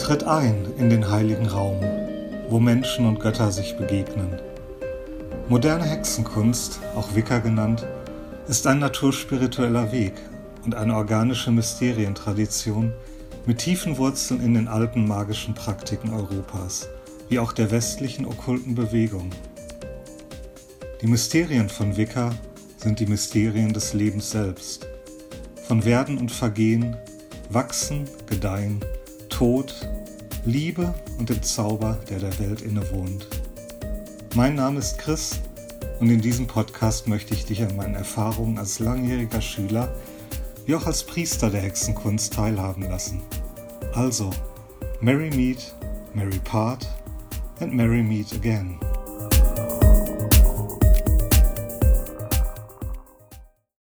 Tritt ein in den heiligen Raum, wo Menschen und Götter sich begegnen. Moderne Hexenkunst, auch Wicca genannt, ist ein naturspiritueller Weg und eine organische Mysterientradition mit tiefen Wurzeln in den alten magischen Praktiken Europas, wie auch der westlichen okkulten Bewegung. Die Mysterien von Wicca sind die Mysterien des Lebens selbst, von Werden und Vergehen, Wachsen, Gedeihen, Tod, Liebe und dem Zauber, der der Welt innewohnt. Mein Name ist Chris und in diesem Podcast möchte ich dich an meinen Erfahrungen als langjähriger Schüler wie auch als Priester der Hexenkunst teilhaben lassen. Also, Merry Meet, Merry Part and Merry Meet Again.